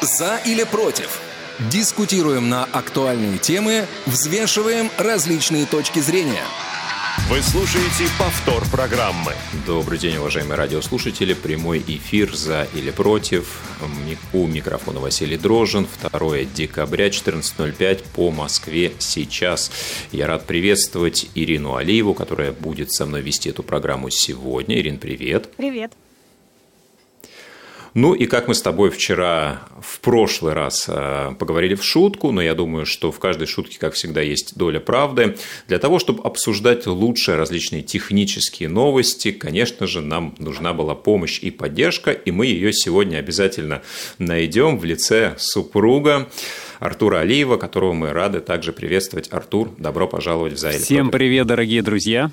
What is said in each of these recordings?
За или против? Дискутируем на актуальные темы, взвешиваем различные точки зрения. Вы слушаете повтор программы. Добрый день, уважаемые радиослушатели. Прямой эфир «За или против». У микрофона Василий Дрожин. 2 декабря, 14.05 по Москве сейчас. Я рад приветствовать Ирину Алиеву, которая будет со мной вести эту программу сегодня. Ирин, привет. Привет. Ну и как мы с тобой вчера в прошлый раз э, поговорили в шутку, но я думаю, что в каждой шутке, как всегда, есть доля правды. Для того, чтобы обсуждать лучшие различные технические новости, конечно же, нам нужна была помощь и поддержка, и мы ее сегодня обязательно найдем в лице супруга. Артура Алиева, которого мы рады также приветствовать. Артур, добро пожаловать в Зайле. Всем привет, дорогие друзья.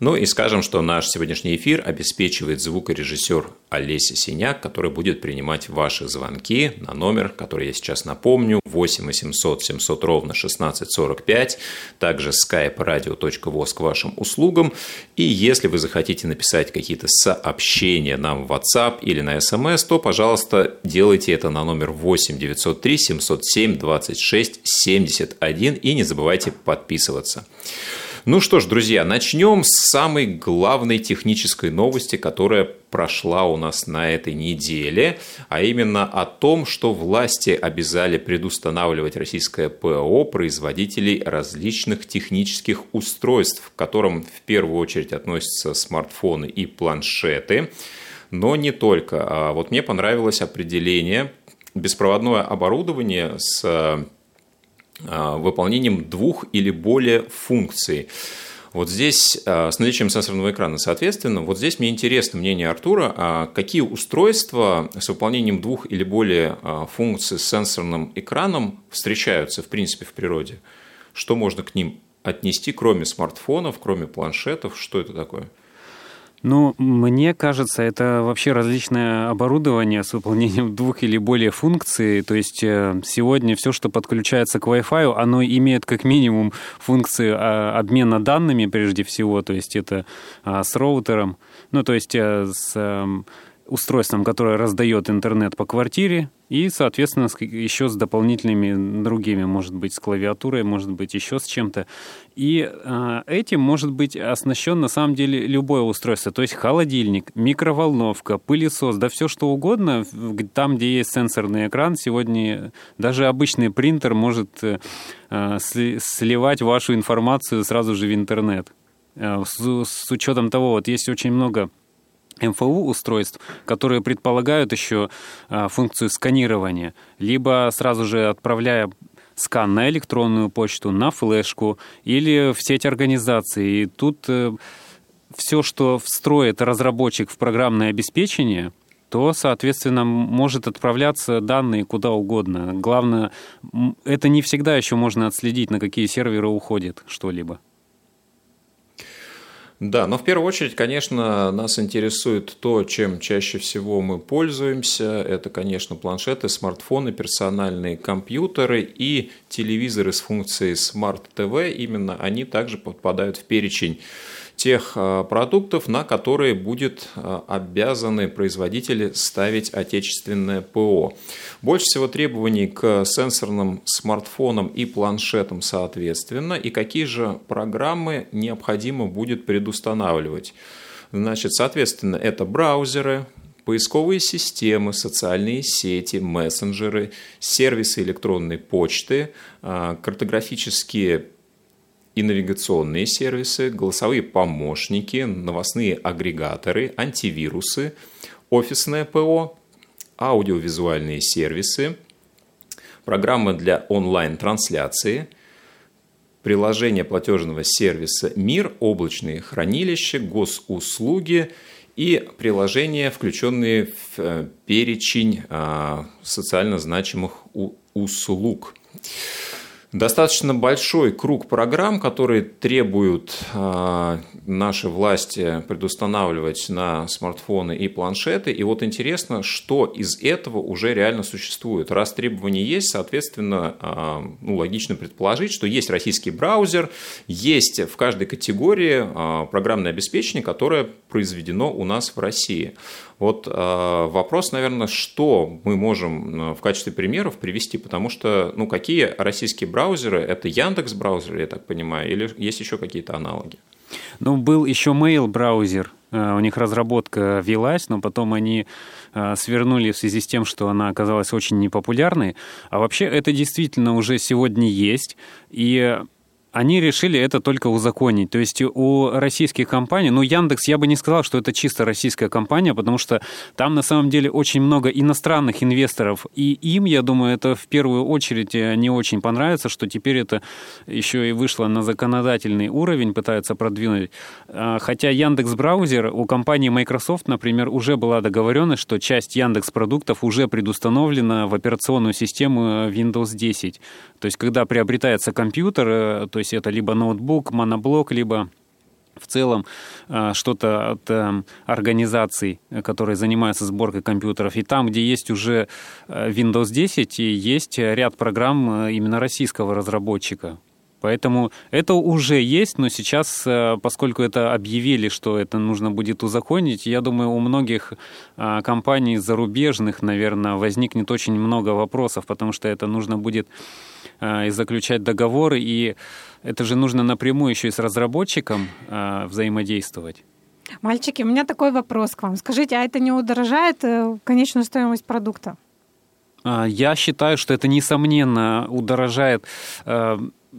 Ну и скажем, что наш сегодняшний эфир обеспечивает звукорежиссер Олеся Синяк, который будет принимать ваши звонки на номер, который я сейчас напомню, 8 800 700 ровно 1645, также skype radio.voz к вашим услугам. И если вы захотите написать какие-то сообщения нам в WhatsApp или на SMS, то, пожалуйста, делайте это на номер 8 903 707 26 71 и не забывайте подписываться. Ну что ж, друзья, начнем с самой главной технической новости, которая прошла у нас на этой неделе, а именно о том, что власти обязали предустанавливать российское ПО производителей различных технических устройств, к которым в первую очередь относятся смартфоны и планшеты, но не только. А вот мне понравилось определение беспроводное оборудование с а, выполнением двух или более функций. Вот здесь а, с наличием сенсорного экрана, соответственно, вот здесь мне интересно мнение Артура, а какие устройства с выполнением двух или более функций с сенсорным экраном встречаются, в принципе, в природе? Что можно к ним отнести, кроме смартфонов, кроме планшетов? Что это такое? Ну, мне кажется, это вообще различное оборудование с выполнением двух или более функций. То есть э, сегодня все, что подключается к Wi-Fi, оно имеет как минимум функции а, обмена данными прежде всего. То есть это а, с роутером, ну, то есть э, с эм, устройством, которое раздает интернет по квартире, и, соответственно, еще с дополнительными другими, может быть, с клавиатурой, может быть, еще с чем-то. И э, этим может быть оснащен, на самом деле, любое устройство. То есть холодильник, микроволновка, пылесос, да все что угодно. Там, где есть сенсорный экран, сегодня даже обычный принтер может э, сливать вашу информацию сразу же в интернет. Э, с, с учетом того, вот есть очень много МФУ устройств, которые предполагают еще а, функцию сканирования, либо сразу же отправляя скан на электронную почту, на флешку или в сеть организации. И тут э, все, что встроит разработчик в программное обеспечение, то, соответственно, может отправляться данные куда угодно. Главное, это не всегда еще можно отследить, на какие серверы уходит что-либо. Да, но в первую очередь, конечно, нас интересует то, чем чаще всего мы пользуемся. Это, конечно, планшеты, смартфоны, персональные компьютеры и телевизоры с функцией Smart TV. Именно они также попадают в перечень тех а, продуктов, на которые будет а, обязаны производители ставить отечественное ПО. Больше всего требований к сенсорным смартфонам и планшетам соответственно, и какие же программы необходимо будет предустанавливать. Значит, соответственно, это браузеры, поисковые системы, социальные сети, мессенджеры, сервисы электронной почты, а, картографические и навигационные сервисы, голосовые помощники, новостные агрегаторы, антивирусы, офисное ПО, аудиовизуальные сервисы, программы для онлайн-трансляции, приложение платежного сервиса «Мир», облачные хранилища, госуслуги и приложения, включенные в э, перечень а, социально значимых услуг. Достаточно большой круг программ, которые требуют э, наши власти предустанавливать на смартфоны и планшеты. И вот интересно, что из этого уже реально существует. Раз требования есть, соответственно, э, ну, логично предположить, что есть российский браузер, есть в каждой категории э, программное обеспечение, которое произведено у нас в России. Вот вопрос, наверное, что мы можем в качестве примеров привести, потому что, ну, какие российские браузеры, это Яндекс браузер, я так понимаю, или есть еще какие-то аналоги? Ну, был еще Mail браузер, у них разработка велась, но потом они свернули в связи с тем, что она оказалась очень непопулярной. А вообще это действительно уже сегодня есть. И они решили это только узаконить. То есть у российских компаний, ну, Яндекс, я бы не сказал, что это чисто российская компания, потому что там на самом деле очень много иностранных инвесторов, и им, я думаю, это в первую очередь э, не очень понравится, что теперь это еще и вышло на законодательный уровень, пытаются продвинуть. А, хотя Яндекс браузер у компании Microsoft, например, уже была договоренность, что часть Яндекс продуктов уже предустановлена в операционную систему Windows 10. То есть, когда приобретается компьютер, э, то есть это либо ноутбук, моноблок, либо в целом э, что-то от э, организаций, которые занимаются сборкой компьютеров. И там, где есть уже Windows 10, есть ряд программ именно российского разработчика. Поэтому это уже есть, но сейчас, поскольку это объявили, что это нужно будет узаконить, я думаю, у многих компаний зарубежных, наверное, возникнет очень много вопросов, потому что это нужно будет Э, и заключать договоры, и это же нужно напрямую еще и с разработчиком э, взаимодействовать. Мальчики, у меня такой вопрос к вам. Скажите, а это не удорожает э, конечную стоимость продукта? А, я считаю, что это несомненно удорожает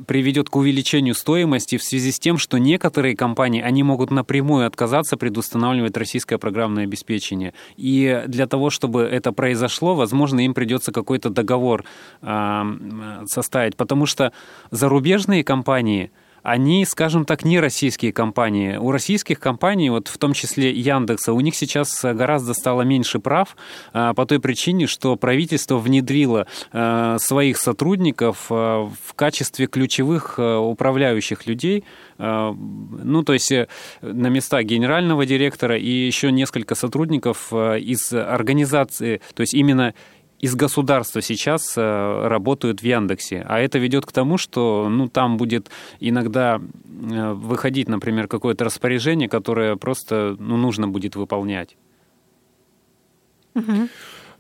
приведет к увеличению стоимости в связи с тем, что некоторые компании, они могут напрямую отказаться предустанавливать российское программное обеспечение. И для того, чтобы это произошло, возможно, им придется какой-то договор э, составить, потому что зарубежные компании – они, скажем так, не российские компании. У российских компаний, вот в том числе Яндекса, у них сейчас гораздо стало меньше прав а, по той причине, что правительство внедрило а, своих сотрудников в качестве ключевых управляющих людей, ну, то есть э, на места генерального директора и еще несколько сотрудников из организации, то есть именно из государства сейчас э, работают в Яндексе. А это ведет к тому, что ну, там будет иногда э, выходить, например, какое-то распоряжение, которое просто ну, нужно будет выполнять. Угу.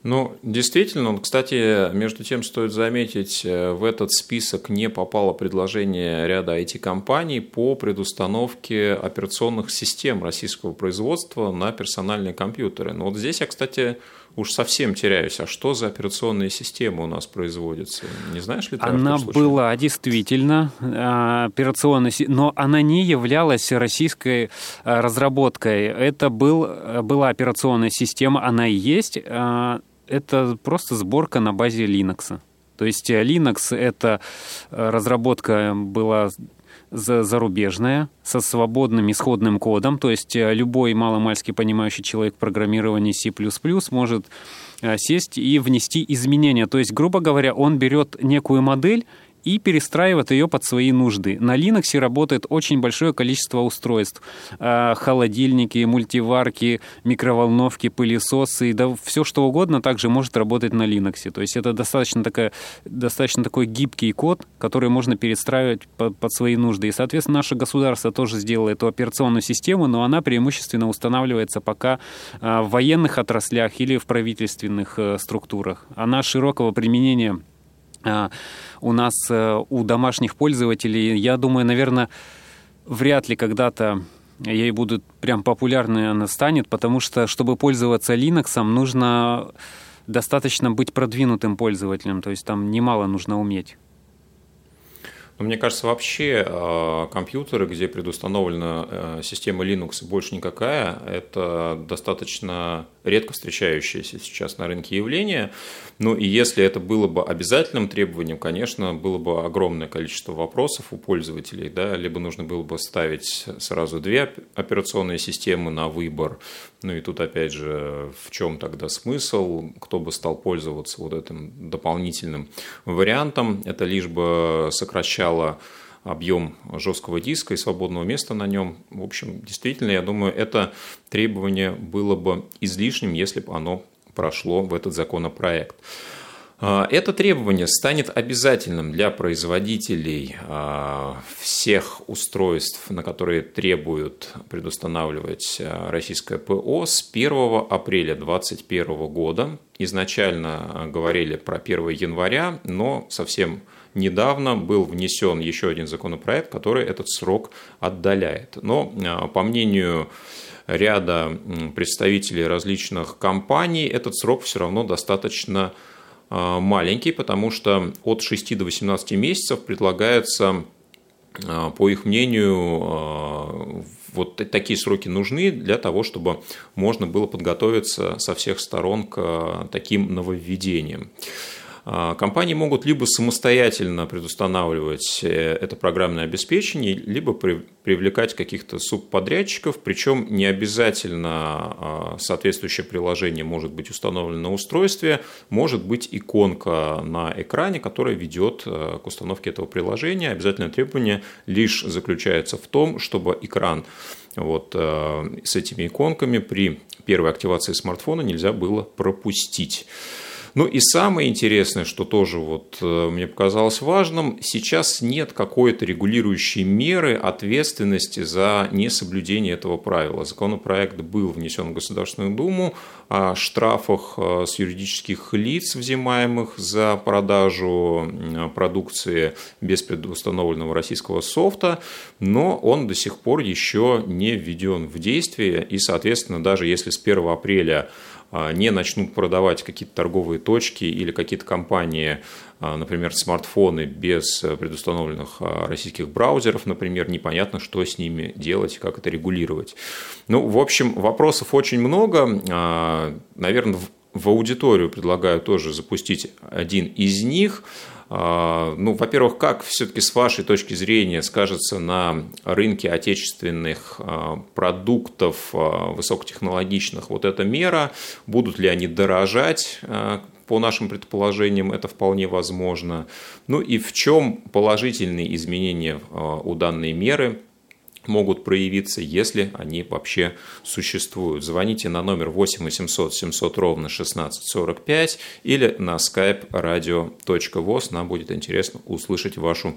Ну, действительно, кстати, между тем стоит заметить, э, в этот список не попало предложение ряда IT-компаний по предустановке операционных систем российского производства на персональные компьютеры. Но вот здесь я, кстати, уж совсем теряюсь. А что за операционная система у нас производится? Не знаешь ли ты? Она была действительно а, операционной, но она не являлась российской а, разработкой. Это был, была операционная система, она и есть. А, это просто сборка на базе Linux. То есть Linux — это разработка была зарубежная, со свободным исходным кодом, то есть э, любой маломальски понимающий человек в программировании C++ может э, сесть и внести изменения. То есть, грубо говоря, он берет некую модель и перестраивает ее под свои нужды. На Linux работает очень большое количество устройств. А, холодильники, мультиварки, микроволновки, пылесосы, да все что угодно также может работать на Linux. То есть это достаточно, такая, достаточно такой гибкий код, который можно перестраивать под, под свои нужды. И, соответственно, наше государство тоже сделало эту операционную систему, но она преимущественно устанавливается пока а, в военных отраслях или в правительственных э, структурах. Она широкого применения у нас, э, у домашних пользователей, я думаю, наверное, вряд ли когда-то ей будут прям популярной она станет, потому что, чтобы пользоваться Linux, нужно достаточно быть продвинутым пользователем, то есть там немало нужно уметь. Но мне кажется, вообще э, компьютеры, где предустановлена э, система Linux больше никакая, это достаточно редко встречающееся сейчас на рынке явление. Ну и если это было бы обязательным требованием, конечно, было бы огромное количество вопросов у пользователей, да, либо нужно было бы ставить сразу две операционные системы на выбор, Ну и тут, опять же, в чем тогда смысл? Кто бы стал пользоваться вот этим дополнительным вариантом? Это лишь бы сокращало объем жесткого диска и свободного места на нем. В общем, действительно, я думаю, это требование было бы излишним, если бы оно прошло в этот законопроект. А, это требование станет обязательным для производителей а, всех устройств, на которые требуют предустанавливать а, российское ПО с 1 апреля 2021 года. Изначально говорили про 1 января, но совсем недавно был внесен еще один законопроект, который этот срок отдаляет. Но, по мнению ряда представителей различных компаний, этот срок все равно достаточно маленький, потому что от 6 до 18 месяцев предлагается, а, по их мнению, а, вот такие сроки нужны для того, чтобы можно было подготовиться со всех сторон к таким нововведениям. А, компании могут либо самостоятельно предустанавливать э, это программное обеспечение, либо привлекать каких-то субподрядчиков, причем не обязательно а, соответствующее приложение может быть установлено на устройстве, может быть иконка на экране, которая ведет э, к установке этого приложения. Обязательное требование лишь заключается в том, чтобы экран вот э, с этими иконками при первой активации смартфона нельзя было пропустить. Ну и самое интересное, что тоже вот э, мне показалось важным, сейчас нет какой-то регулирующей меры ответственности за несоблюдение этого правила. Законопроект был внесен в Государственную Думу о штрафах э, с юридических лиц, взимаемых за продажу продукции без предустановленного российского софта, но он до сих пор еще не введен в действие, и, соответственно, даже если с 1 апреля не начнут продавать какие-то торговые точки или какие-то компании, а, например, смартфоны без предустановленных а, российских браузеров, например, непонятно, что с ними делать, как это регулировать. Ну, в общем, вопросов очень много. Наверное, в аудиторию предлагаю тоже запустить один из них – а, ну, во-первых, как все-таки с вашей точки зрения скажется на рынке отечественных а, продуктов а, высокотехнологичных вот эта мера? Будут ли они дорожать по нашим предположениям это вполне возможно. Ну и в чем положительные изменения у данной меры могут проявиться, если они вообще существуют. Звоните на номер 8 800 700 ровно 1645 или на skype radio.voz. Нам будет интересно услышать вашу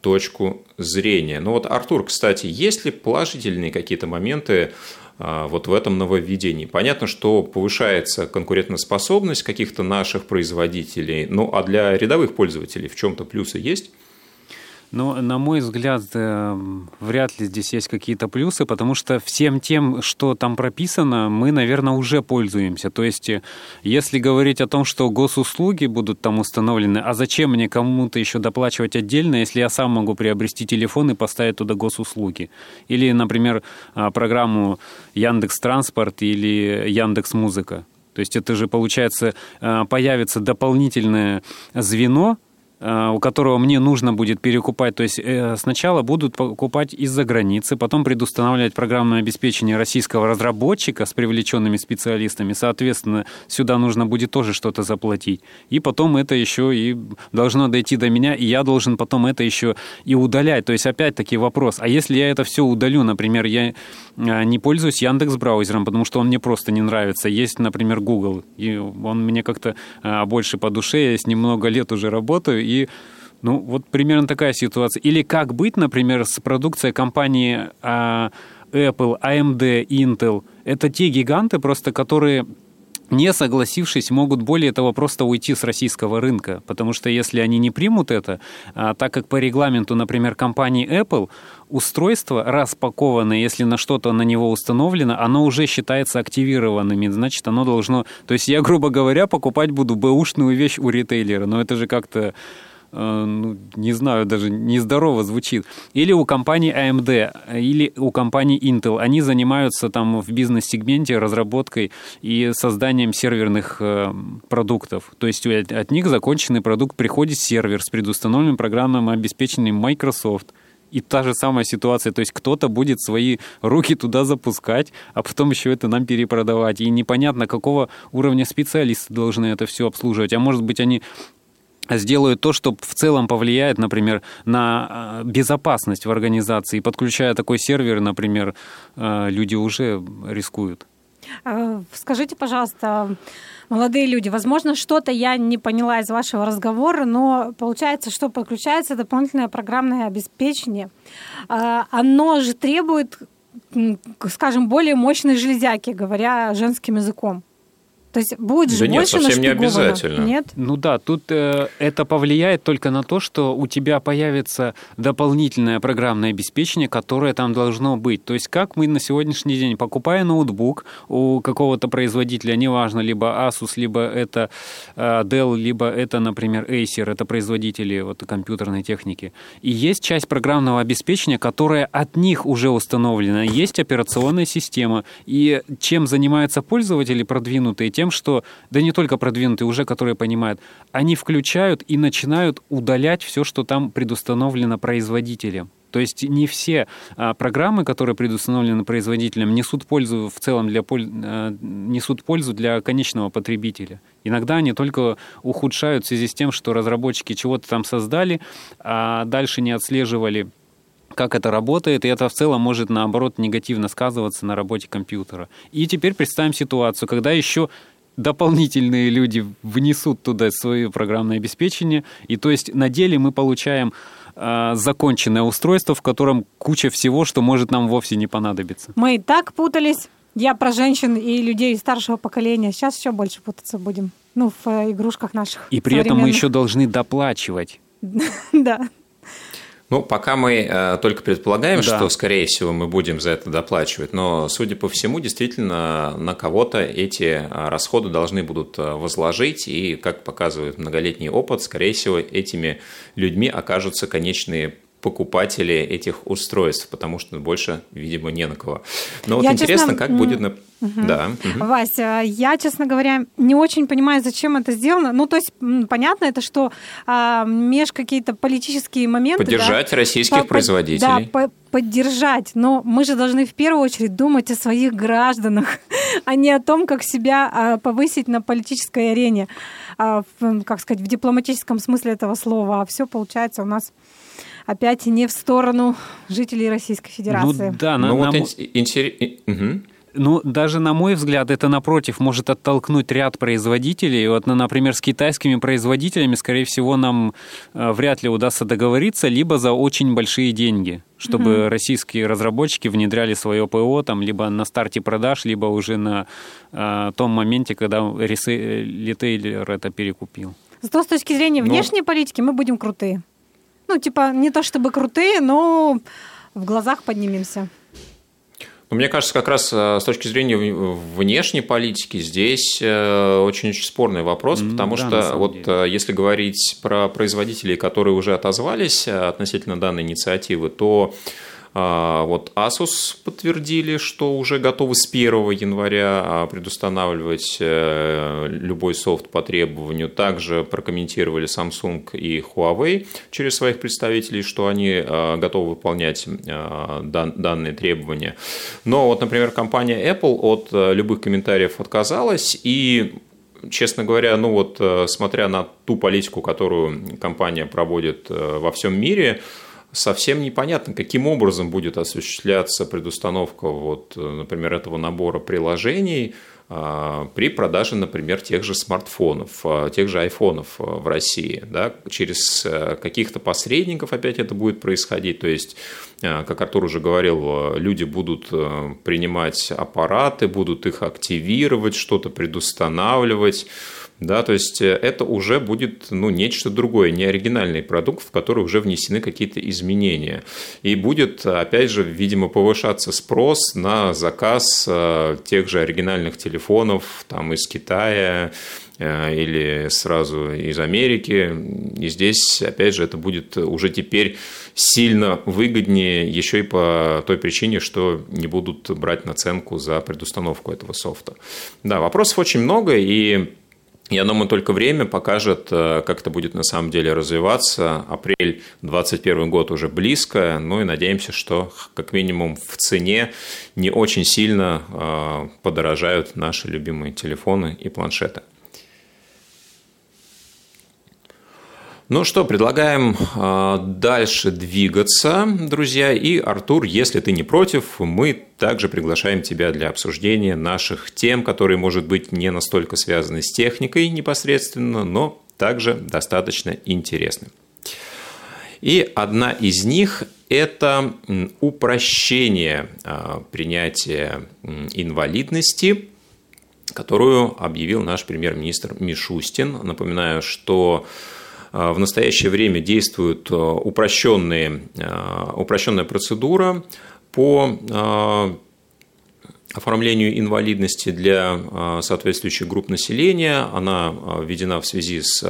точку зрения. Ну вот, Артур, кстати, есть ли положительные какие-то моменты а, вот в этом нововведении. Понятно, что повышается конкурентоспособность каких-то наших производителей, ну а для рядовых пользователей в чем-то плюсы есть? Ну, на мой взгляд, э, вряд ли здесь есть какие-то плюсы, потому что всем тем, что там прописано, мы, наверное, уже пользуемся. То есть, э, если говорить о том, что госуслуги будут там установлены, а зачем мне кому-то еще доплачивать отдельно, если я сам могу приобрести телефон и поставить туда госуслуги? Или, например, а, программу Яндекс Транспорт или Яндекс Музыка. То есть это же, получается, э, появится дополнительное звено, у которого мне нужно будет перекупать. То есть э, сначала будут покупать из-за границы, потом предустанавливать программное обеспечение российского разработчика с привлеченными специалистами. Соответственно, сюда нужно будет тоже что-то заплатить. И потом это еще и должно дойти до меня, и я должен потом это еще и удалять. То есть опять-таки вопрос, а если я это все удалю, например, я э, не пользуюсь Яндекс браузером, потому что он мне просто не нравится. Есть, например, Google, и он мне как-то больше по душе, я с ним много лет уже работаю, и ну, вот примерно такая ситуация. Или как быть, например, с продукцией компании а, Apple, AMD, Intel. Это те гиганты просто, которые не согласившись, могут более того просто уйти с российского рынка. Потому что если они не примут это, а, так как по регламенту, например, компании Apple, устройство распакованное, если на что-то на него установлено, оно уже считается активированным, значит, оно должно... То есть я, грубо говоря, покупать буду бэушную вещь у ритейлера, но это же как-то ну, не знаю, даже нездорово звучит. Или у компании AMD, или у компании Intel. Они занимаются там в бизнес-сегменте разработкой и созданием серверных э, продуктов. То есть от них законченный продукт приходит сервер с предустановленным программным обеспечением Microsoft. и та же самая ситуация. То есть кто-то будет свои руки туда запускать, а потом еще это нам перепродавать. И непонятно, какого уровня специалисты должны это все обслуживать. А может быть, они сделают то, что в целом повлияет, например, на а, безопасность в организации. Подключая такой сервер, например, а, люди уже рискуют. А, скажите, пожалуйста, молодые люди, возможно, что-то я не поняла из вашего разговора, но получается, что подключается дополнительное программное обеспечение. Оно же требует, скажем, более мощной железяки, говоря женским языком. То есть будет же да больше нет, совсем не обязательно. Нет? Ну да, тут э, это повлияет только на то, что у тебя появится дополнительное программное обеспечение, которое там должно быть. То есть как мы на сегодняшний день, покупая ноутбук у какого-то производителя, неважно, либо Asus, либо это э, Dell, либо это, например, Acer, это производители вот, компьютерной техники. И есть часть программного обеспечения, которая от них уже установлена. Есть операционная система. И чем занимаются пользователи продвинутые, тем тем, что, да не только продвинутые, уже которые понимают, они включают и начинают удалять все, что там предустановлено производителем. То есть не все а, программы, которые предустановлены производителем, несут пользу в целом для а, несут пользу для конечного потребителя. Иногда они только ухудшают в связи с тем, что разработчики чего-то там создали, а дальше не отслеживали как это работает, и это в целом может, наоборот, негативно сказываться на работе компьютера. И теперь представим ситуацию, когда еще дополнительные люди внесут туда свое программное обеспечение, и то есть на деле мы получаем э, законченное устройство, в котором куча всего, что может нам вовсе не понадобиться. Мы и так путались. Я про женщин и людей старшего поколения. Сейчас еще больше путаться будем. Ну, в э, игрушках наших. И при этом мы еще должны доплачивать. Да. Ну, пока мы э, только предполагаем, да. что, скорее всего, мы будем за это доплачивать, но, судя по всему, действительно, на кого-то эти э, расходы должны будут э, возложить, и, как показывает многолетний опыт, скорее всего, этими людьми окажутся конечные покупатели этих устройств, потому что больше, видимо, не на кого. Но вот я интересно, честно... как будет... На... Угу. Да. Угу. Вася, я, честно говоря, не очень понимаю, зачем это сделано. Ну, то есть, понятно, это что а, меж какие-то политические моменты... Поддержать да, российских по, производителей. Да, по, поддержать. Но мы же должны в первую очередь думать о своих гражданах, а не о том, как себя а, повысить на политической арене, а, в, как сказать, в дипломатическом смысле этого слова. А все получается у нас опять не в сторону жителей Российской Федерации. Ну да, на, ну, вот на... интерес... угу. Ну, даже на мой взгляд, это, напротив, может оттолкнуть ряд производителей. Вот, ну, например, с китайскими производителями, скорее всего, нам э, вряд ли удастся договориться, либо за очень большие деньги, чтобы mm российские разработчики внедряли свое ПО, там, либо на старте продаж, либо уже на э, том моменте, когда ритейлер это перекупил. Зато с точки зрения внешней Но... политики мы будем крутые. Ну, типа, не то чтобы крутые, но в глазах поднимемся. Ну, мне кажется, как раз э, с точки зрения внешней политики здесь очень-очень э, спорный вопрос, потому да, что вот деле. Э, если говорить про производителей, которые уже отозвались относительно данной инициативы, то вот Asus подтвердили, что уже готовы с 1 января а, предустанавливать э, любой софт по требованию. Также прокомментировали Samsung и Huawei через своих представителей, что они а, готовы выполнять данные требования. Но вот, например, компания Apple от э, любых комментариев отказалась и честно говоря, ну вот э, смотря на ту политику, которую компания проводит во всем мире, совсем непонятно, каким образом будет осуществляться предустановка, вот, например, этого набора приложений а, при продаже, например, тех же смартфонов, а, тех же айфонов а, в России. Да? Через э, каких-то посредников опять это будет происходить. То есть, как Артур уже говорил, люди будут э, принимать аппараты, будут их активировать, что-то предустанавливать. Да, то есть э, это уже будет ну, нечто другое, не оригинальный продукт, в который уже внесены какие-то изменения. И будет, опять же, видимо, повышаться спрос на заказ э, тех же оригинальных телефонов там, из Китая, э, или сразу из Америки. И здесь, опять же, это будет уже теперь сильно выгоднее еще и по той причине, что не будут брать наценку за предустановку этого софта. Да, вопросов очень много, и Я думаю, только время покажет, э, как это будет на самом деле развиваться. Апрель 2021 год уже близко, ну и надеемся, что как минимум в цене не очень сильно э, подорожают наши любимые телефоны и планшеты. Ну что, предлагаем э, дальше двигаться, друзья. И, Артур, если ты не против, мы также приглашаем тебя для обсуждения наших тем, которые, может быть, не настолько связаны с техникой непосредственно, но также достаточно интересны. И одна из них – это упрощение э, принятия инвалидности – которую объявил наш премьер-министр Мишустин. Напоминаю, что в настоящее время действует упрощенные, э, упрощенная процедура по оформлению инвалидности для соответствующих групп населения. Она введена в связи с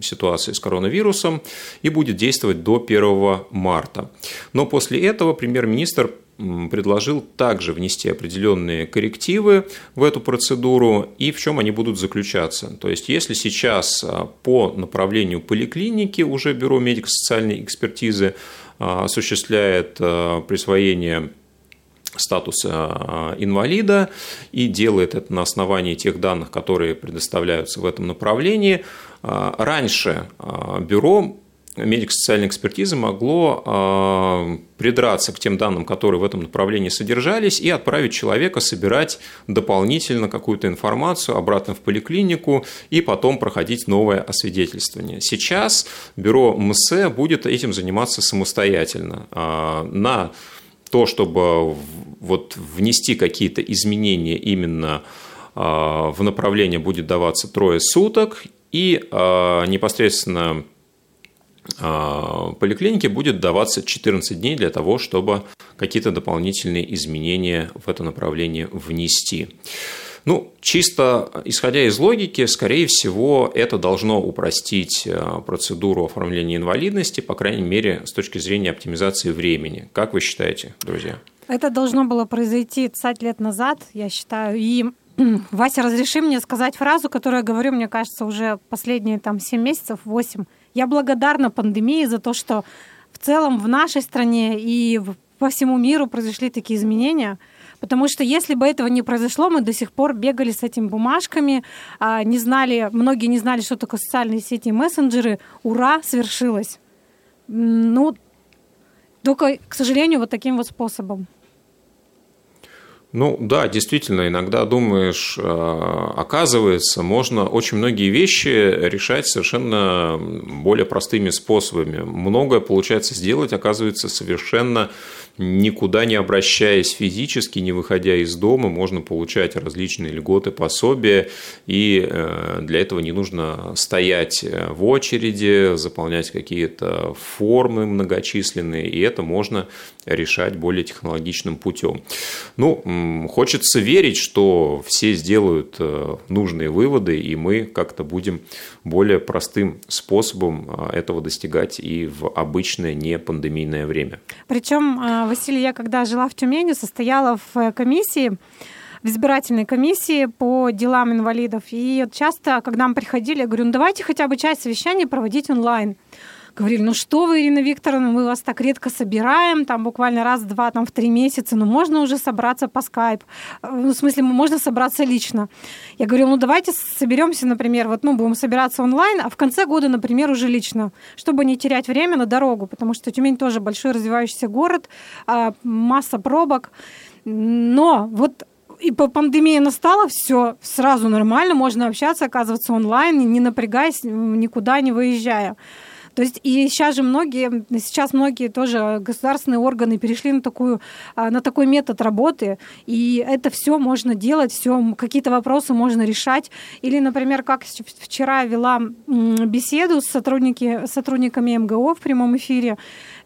ситуацией с коронавирусом и будет действовать до 1 марта. Но после этого премьер-министр предложил также внести определенные коррективы в эту процедуру и в чем они будут заключаться. То есть, если сейчас а, по направлению поликлиники уже Бюро медико-социальной экспертизы а, осуществляет а, присвоение статуса инвалида и делает это на основании тех данных, которые предоставляются в этом направлении. Раньше бюро медико-социальной экспертизы могло э, придраться к тем данным, которые в этом направлении содержались, и отправить человека собирать дополнительно какую-то информацию обратно в поликлинику и потом проходить новое освидетельствование. Сейчас бюро МСЭ будет этим заниматься самостоятельно. Э, на то, чтобы вот внести какие-то изменения именно в направление будет даваться трое суток, и непосредственно а, поликлинике будет даваться 14 дней для того, чтобы какие-то дополнительные изменения в это направление внести. Ну, чисто исходя из логики, скорее всего, это должно упростить а, процедуру оформления инвалидности, по крайней мере, с точки зрения оптимизации времени. Как вы считаете, друзья? Это должно было произойти 20 лет назад, я считаю. И Вася, разреши мне сказать фразу, которую я говорю, мне кажется, уже последние там 7 месяцев, 8 я благодарна пандемии за то, что в целом в нашей стране и по всему миру произошли такие изменения. Потому что если бы этого не произошло, мы до сих пор бегали с этими бумажками, а, не знали, многие не знали, что такое социальные сети и мессенджеры. Ура, свершилось. Ну, только, к сожалению, вот таким вот способом. Ну да, действительно, иногда думаешь, э, оказывается, можно очень многие вещи решать совершенно более простыми способами. Многое получается сделать, оказывается, совершенно никуда не обращаясь физически, не выходя из дома, можно получать различные льготы, пособия, и э, для этого не нужно стоять в очереди, заполнять какие-то формы многочисленные, и это можно решать более технологичным путем. Ну, хочется верить, что все сделают э, нужные выводы, и мы как-то будем более простым способом э, этого достигать и в обычное не пандемийное время. Причем Василий, я когда жила в Тюмени, состояла в э, комиссии, в избирательной комиссии по делам инвалидов. И часто, когда мы приходили, я говорю, ну давайте хотя бы часть совещания проводить онлайн говорили, ну что вы, Ирина Викторовна, мы вас так редко собираем, там буквально раз-два, там в три месяца, ну можно уже собраться по скайп. Ну, в смысле, можно собраться лично. Я говорю, ну давайте соберемся, например, вот, ну, будем собираться онлайн, а в конце года, например, уже лично, чтобы не терять время на дорогу, потому что Тюмень тоже большой развивающийся город, а, масса пробок. Но вот и по пандемии настала, все сразу нормально, можно общаться, оказываться онлайн, не напрягаясь, никуда не выезжая. То есть и сейчас же многие, сейчас многие тоже государственные органы перешли на, такую, а, на такой метод работы, и это все можно делать, все какие-то вопросы можно решать. Или, например, как вчера вела беседу с сотрудники, сотрудниками МГО в прямом эфире,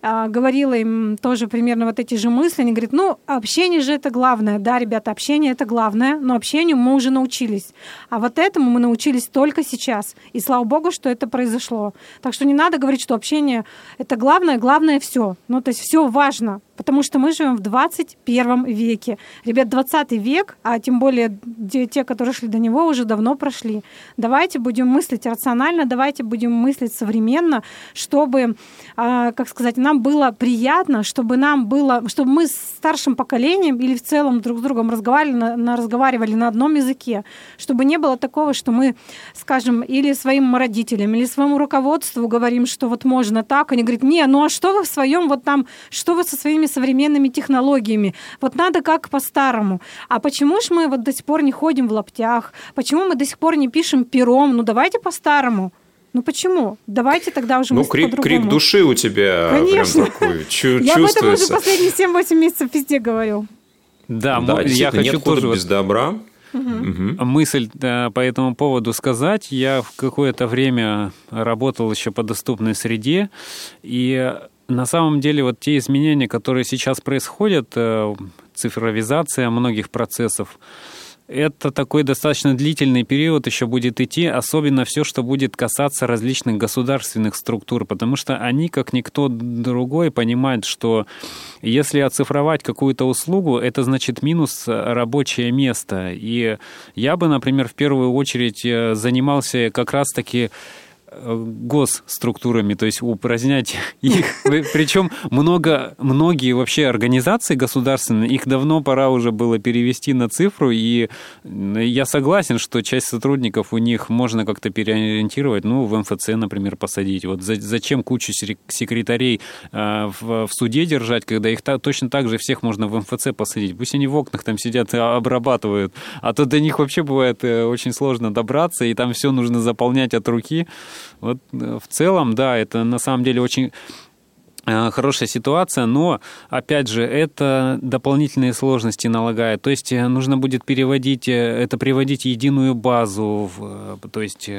говорила им тоже примерно вот эти же мысли. Они говорят, ну, общение же это главное. Да, ребята, общение это главное, но общению мы уже научились. А вот этому мы научились только сейчас. И слава богу, что это произошло. Так что не надо говорить, что общение это главное, главное все. Ну, то есть все важно. Потому что мы живем в 21 веке. Ребят, 20 век, а тем более те, которые шли до него, уже давно прошли. Давайте будем мыслить рационально, давайте будем мыслить современно, чтобы, а, как сказать, нам было приятно, чтобы нам было, чтобы мы с старшим поколением или в целом друг с другом разговаривали на, на, разговаривали на одном языке, чтобы не было такого, что мы, скажем, или своим родителям, или своему руководству говорим, что вот можно так, они говорят, не, ну а что вы в своем вот там, что вы со своими современными технологиями? Вот надо как по-старому. А почему же мы вот до сих пор не ходим в лаптях? Почему мы до сих пор не пишем пером? Ну давайте по-старому. Ну почему? Давайте тогда уже Ну, крик, крик души у тебя Конечно. прям такой чу- Я об этом уже последние 7-8 месяцев везде говорю. Да, да я хочу нет тоже... без добра. Угу. Мысль да, по этому поводу сказать. Я в какое-то время работал еще по доступной среде, и на самом деле вот те изменения, которые сейчас происходят, э, цифровизация многих процессов, это такой достаточно длительный период еще будет идти, особенно все, что будет касаться различных государственных структур, потому что они, как никто другой, понимают, что если оцифровать какую-то услугу, это значит минус рабочее место. И я бы, например, в первую очередь э, занимался как раз-таки госструктурами, то есть упразднять их. Причем много, многие вообще организации государственные, их давно пора уже было перевести на цифру, и я согласен, что часть сотрудников у них можно как-то переориентировать, ну, в МФЦ, например, посадить. Вот зачем кучу секретарей а, в суде держать, когда их точно так же всех можно в МФЦ посадить? Пусть они в окнах там сидят и обрабатывают, а то до них вообще бывает э, очень сложно добраться, и там все нужно заполнять от руки. Вот э, в целом, да, это на самом деле очень э, хорошая ситуация, но, опять же, это дополнительные сложности налагает. То есть э, нужно будет переводить, это приводить единую базу, то есть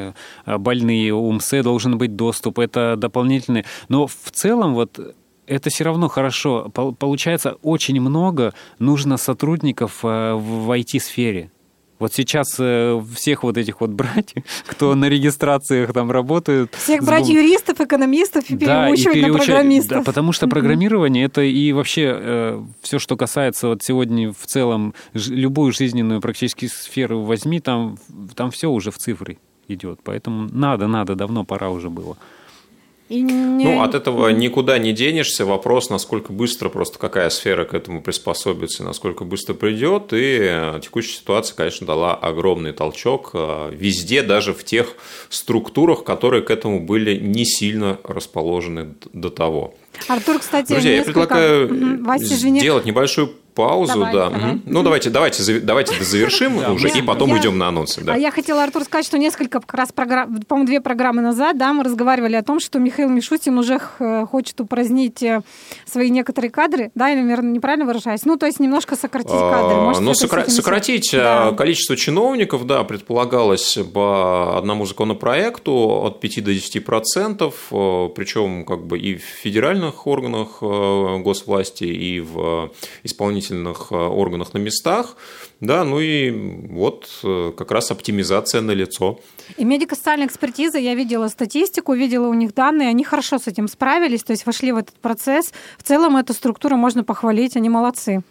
больные, у должен быть доступ, это дополнительные. Но в целом вот это все равно хорошо. Получается, очень много нужно сотрудников в IT-сфере. Вот сейчас э, всех вот этих вот братьев, кто на регистрациях там работают... Всех брать юристов, экономистов и переучивать да, и на программистов. Да, потому что программирование это и вообще э, все, что касается вот сегодня в целом любую жизненную практически сферу возьми, там, там все уже в цифры идет. Поэтому надо, надо, давно пора уже было. Не... Ну, от этого никуда не денешься. Вопрос, насколько быстро просто какая сфера к этому приспособится, насколько быстро придет. И э, текущая ситуация, конечно, дала огромный толчок э, везде, даже в тех структурах, которые к этому были не сильно расположены до того. Артур, кстати, Друзья, несколько... я предлагаю сделать небольшую паузу, давай, да. Давай. Угу. Ну, давайте, давайте, давайте завершим уже, и потом идем на анонсы. Да. А я хотела, Артур, сказать, что несколько как раз программ, по-моему, две программы назад, да, мы разговаривали о том, что Михаил Мишустин уже хочет упразднить э, свои некоторые кадры, да, или, наверное, неправильно выражаюсь, ну, то есть немножко сократить а, кадры. Может, ну, сокра- сократить э, да. количество чиновников, да, предполагалось по одному законопроекту от 5 до 10 процентов, э, причем как бы и в федеральных органах госвласти, и в исполнительных исполнительных э, органах на местах, да, ну и вот э, как раз оптимизация на лицо. И медико-социальная экспертиза, я видела статистику, видела у них данные, они хорошо с этим справились, то есть вошли в этот процесс. В целом эту структуру можно похвалить, они молодцы.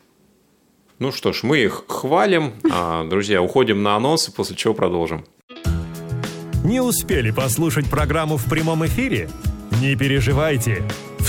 Ну что ж, мы их хвалим. А, друзья, уходим на анонсы, после чего продолжим. Не успели послушать программу в прямом эфире? Не переживайте.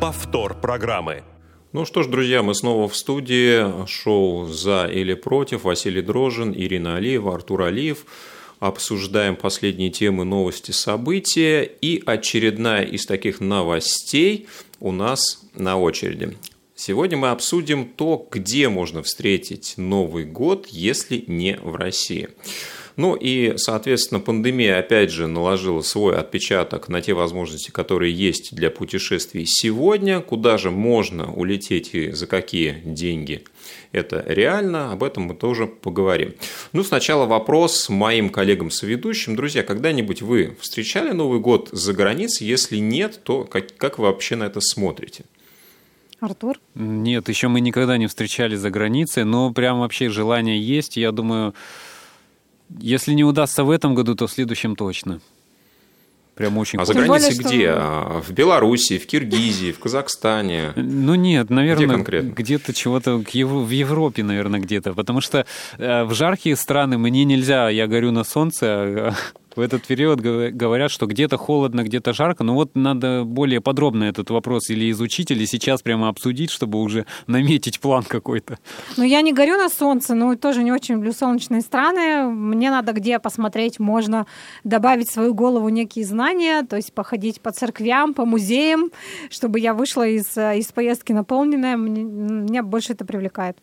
Повтор программы. Ну что ж, друзья, мы снова в студии. Шоу «За или против». Василий Дрожин, Ирина Алиева, Артур Алиев. Обсуждаем последние темы, новости, события. И очередная из таких новостей у нас на очереди. Сегодня мы обсудим то, где можно встретить Новый год, если не в России. Ну и, соответственно, пандемия, опять же, наложила свой отпечаток на те возможности, которые есть для путешествий сегодня, куда же можно улететь и за какие деньги это реально, об этом мы тоже поговорим. Ну, сначала вопрос моим коллегам-соведущим. Друзья, когда-нибудь вы встречали Новый год за границей? Если нет, то как, как вы вообще на это смотрите? Артур? Нет, еще мы никогда не встречали за границей, но прям вообще желание есть. Я думаю, если не удастся в этом году, то в следующем точно. Прям очень А за границей более, где? Что... В Беларуси, в Киргизии, в Казахстане? Ну нет, наверное, где где-то чего-то в Европе, наверное, где-то. Потому что э, в жаркие страны мне нельзя, я горю на солнце, а, в этот период говорят, что где-то холодно, где-то жарко. Но вот надо более подробно этот вопрос или изучить, или сейчас прямо обсудить, чтобы уже наметить план какой-то. Ну, я не горю на солнце, но тоже не очень люблю солнечные страны. Мне надо где посмотреть, можно добавить в свою голову некие знания, то есть походить по церквям, по музеям, чтобы я вышла из, из поездки наполненная. Меня больше это привлекает.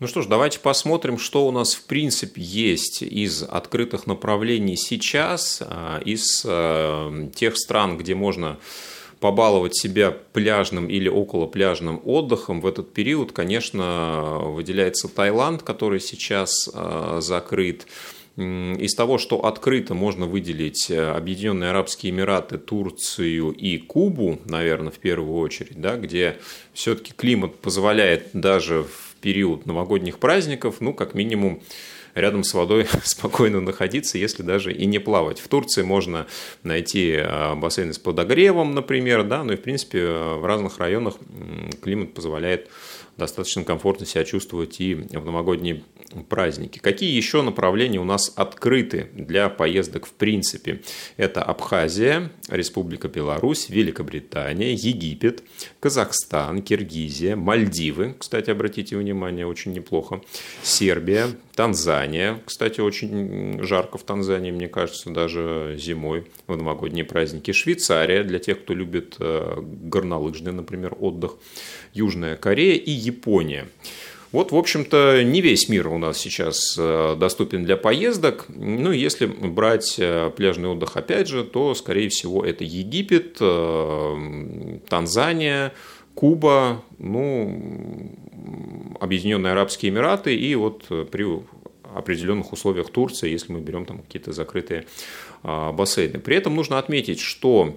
Ну что ж, давайте посмотрим, что у нас в принципе есть из открытых направлений сейчас, а, из а, тех стран, где можно побаловать себя пляжным или около пляжным отдыхом в этот период, конечно, выделяется Таиланд, который сейчас а, закрыт. Из того, что открыто, можно выделить Объединенные Арабские Эмираты, Турцию и Кубу, наверное, в первую очередь, да, где все-таки климат позволяет даже в период новогодних праздников, ну, как минимум, рядом с водой спокойно находиться, если даже и не плавать. В Турции можно найти а, бассейны с подогревом, например, да, ну и, в принципе, в разных районах климат позволяет достаточно комфортно себя чувствовать и в новогодние праздники. Какие еще направления у нас открыты для поездок в принципе? Это Абхазия, Республика Беларусь, Великобритания, Египет, Казахстан, Киргизия, Мальдивы, кстати, обратите внимание, очень неплохо, Сербия, Танзания, кстати, очень жарко в Танзании, мне кажется, даже зимой в новогодние праздники, Швейцария, для тех, кто любит э, горнолыжный, например, отдых, Южная Корея и Япония. Вот, в общем-то, не весь мир у нас сейчас э, доступен для поездок. Ну, если брать э, пляжный отдых опять же, то, скорее всего, это Египет, э, Танзания, Куба, ну, Объединенные Арабские Эмираты и вот при определенных условиях Турция, если мы берем там какие-то закрытые а, бассейны. При этом нужно отметить, что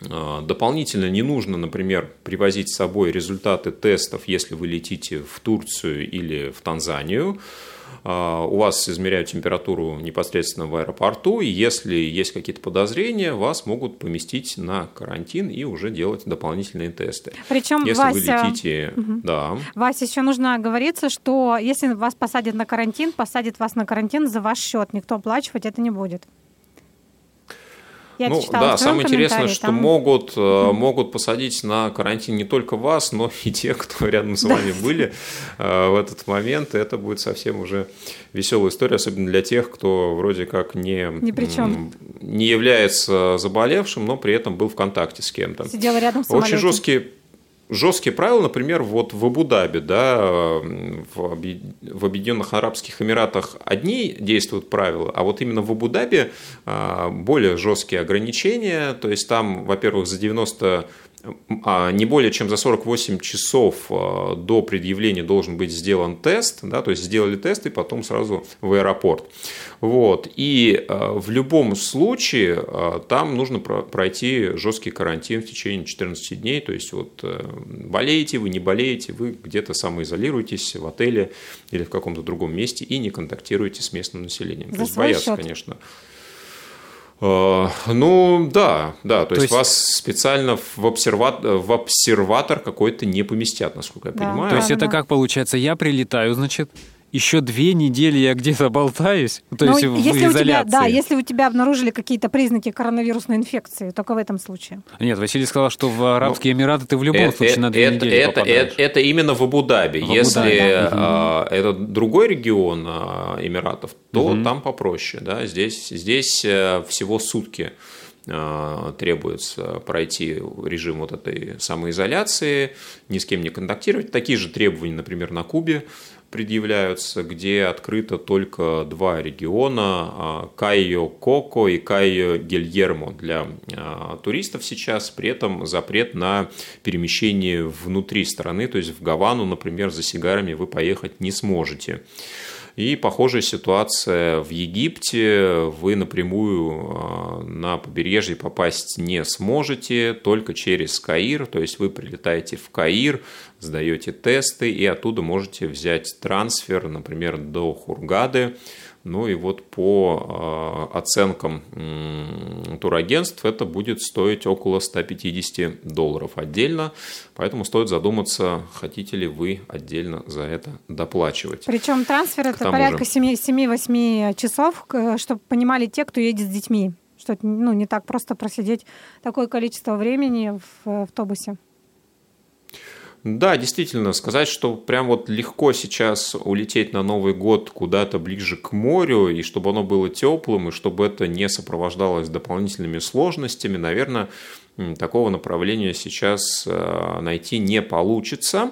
дополнительно не нужно, например, привозить с собой результаты тестов, если вы летите в Турцию или в Танзанию. А, у вас измеряют температуру непосредственно в аэропорту, и если есть какие-то подозрения, вас могут поместить на карантин и уже делать дополнительные тесты. Причем, если Вася, вы летите, угу. да. Вася, еще нужно оговориться, что если вас посадят на карантин, посадят вас на карантин за ваш счет, никто оплачивать это не будет. Я ну, да, самое интересное, что там... могут, mm могут посадить на карантин не только вас, но и тех, кто рядом с вами были э, в этот момент. Это будет совсем уже веселая история, особенно для тех, кто вроде как не, Ни при чем. не является заболевшим, но при этом был в контакте с кем-то. Сидел рядом с Очень жесткие жесткие правила, например, вот в Абу-Даби, да, в, Объединенных Арабских Эмиратах одни действуют правила, а вот именно в Абу-Даби а, более жесткие ограничения, то есть там, во-первых, за 90 а, не более чем за 48 часов а, до предъявления должен быть сделан тест, да, то есть сделали тест и потом сразу в аэропорт. Вот. И а, в любом случае там нужно пройти жесткий карантин в течение 14 дней, то есть вот э, болеете вы, не болеете, вы где-то самоизолируетесь в отеле или в каком-то другом месте и не контактируете с местным населением. За то есть боятся, счет. конечно. Э, ну, да, да, то, то есть, есть вас специально в, обсерватор, в обсерватор какой-то не поместят, насколько я да, понимаю. То есть это как получается, я прилетаю, значит, еще две недели я где-то болтаюсь, то Но есть в если изоляции. У тебя, да, если у тебя обнаружили какие-то признаки коронавирусной инфекции, только в этом случае. Нет, Василий сказал, что в Арабские ну, Эмираты ты в любом это, случае на две это, недели это, попадаешь. Это, это именно в Абу-Даби. В если Абу-Даби, да. э, это другой регион э, Эмиратов, то угу. там попроще. Да? Здесь, здесь э, всего сутки требуется пройти режим вот этой самоизоляции, ни с кем не контактировать. Такие же требования, например, на Кубе предъявляются, где открыто только два региона а, – Кайо Коко и Кайо Гельермо для а, туристов сейчас. При этом запрет на перемещение внутри страны, то есть в Гавану, например, за сигарами вы поехать не сможете. И похожая ситуация в Египте. Вы напрямую а, на побережье попасть не сможете, только через Каир. То есть вы прилетаете в Каир, сдаете тесты и оттуда можете взять трансфер, например, до Хургады ну и вот по а, оценкам турагентств это будет стоить около 150 долларов отдельно. Поэтому стоит задуматься, хотите ли вы отдельно за это доплачивать. Причем трансфер это порядка 7-8 часов, чтобы понимали те, кто едет с детьми. Что ну, не так просто просидеть такое количество времени в автобусе. Да, действительно, сказать, что прям вот легко сейчас улететь на Новый год куда-то ближе к морю, и чтобы оно было теплым, и чтобы это не сопровождалось дополнительными сложностями, наверное, такого направления сейчас э, найти не получится.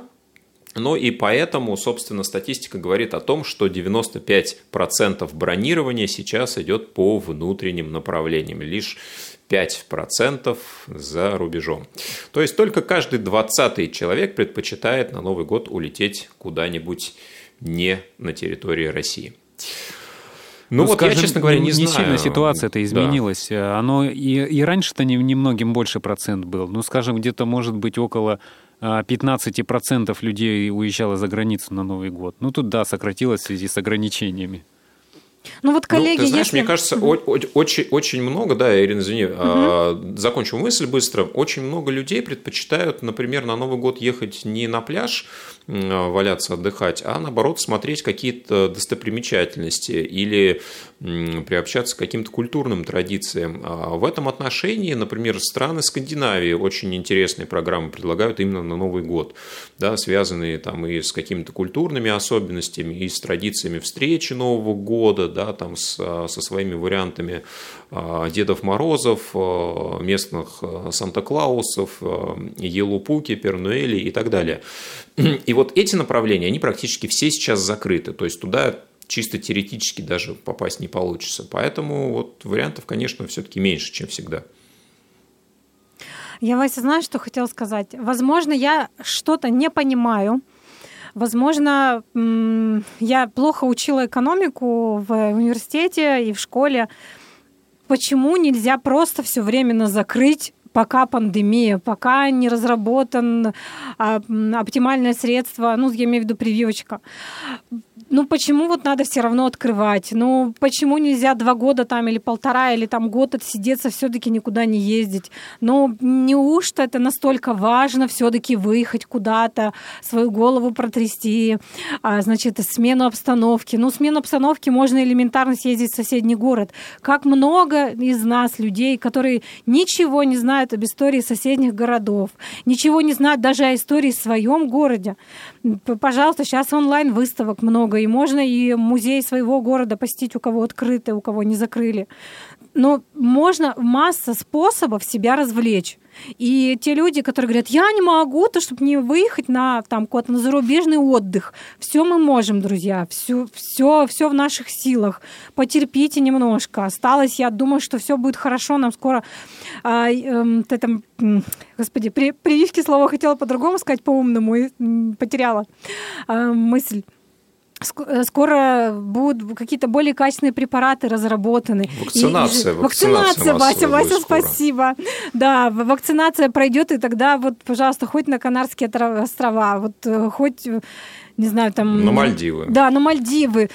Ну и поэтому, собственно, статистика говорит о том, что 95% бронирования сейчас идет по внутренним направлениям. Лишь 5% за рубежом. То есть только каждый двадцатый человек предпочитает на Новый год улететь куда-нибудь не на территории России. Ну, ну вот скажем, я, честно говоря, не, не знаю. Не сильно ситуация-то изменилась. Да. Оно и, и раньше-то немногим больше процент был. Ну, скажем, где-то может быть около 15% а, людей уезжало за границу на Новый год. Ну, тут, да, сократилось в связи с ограничениями. Ну вот коллеги, ну, ты знаешь, если... мне кажется, очень, очень много, да, Ирина, извини, угу. закончу мысль быстро. Очень много людей предпочитают, например, на Новый год ехать не на пляж, валяться, отдыхать, а наоборот смотреть какие-то достопримечательности или приобщаться к каким-то культурным традициям. А в этом отношении, например, страны Скандинавии очень интересные программы предлагают именно на Новый год, да, связанные там и с какими-то культурными особенностями, и с традициями встречи Нового года, да, там с, со своими вариантами а, Дедов Морозов, а, местных Санта-Клаусов, Елупуки, Пернуэли и так далее. И вот эти направления, они практически все сейчас закрыты. То есть туда чисто теоретически даже попасть не получится. Поэтому вот вариантов, конечно, все-таки меньше, чем всегда. Я, Вася, знаю, что хотела сказать. Возможно, я что-то не понимаю. Возможно, я плохо учила экономику в университете и в школе. Почему нельзя просто все временно закрыть пока пандемия, пока не разработан а, оптимальное средство, ну, я имею в виду прививочка ну почему вот надо все равно открывать? Ну почему нельзя два года там или полтора или там год отсидеться, все-таки никуда не ездить? Ну неужто это настолько важно все-таки выехать куда-то, свою голову протрясти, а, значит, смену обстановки? Ну смену обстановки можно элементарно съездить в соседний город. Как много из нас людей, которые ничего не знают об истории соседних городов, ничего не знают даже о истории в своем городе. Пожалуйста, сейчас онлайн выставок много, и можно и музей своего города посетить, у кого открыты, у кого не закрыли. Но можно масса способов себя развлечь. И те люди, которые говорят, я не могу, то чтобы не выехать на там куда-то на зарубежный отдых, все мы можем, друзья, все, все, все в наших силах. Потерпите немножко. Осталось, я думаю, что все будет хорошо. Нам скоро, а, э, это, господи, при, прививки слова хотела по-другому сказать, по-умному, и потеряла э, мысль. Э, скоро будут какие-то более качественные препараты разработаны. Вакцинация. И, вакцинация, Вася, Вася, спасибо. Да, вакцинация пройдет, и тогда вот, пожалуйста, хоть на Канарские острова, вот э, хоть не знаю, там... На Мальдивы. Да, на Мальдивы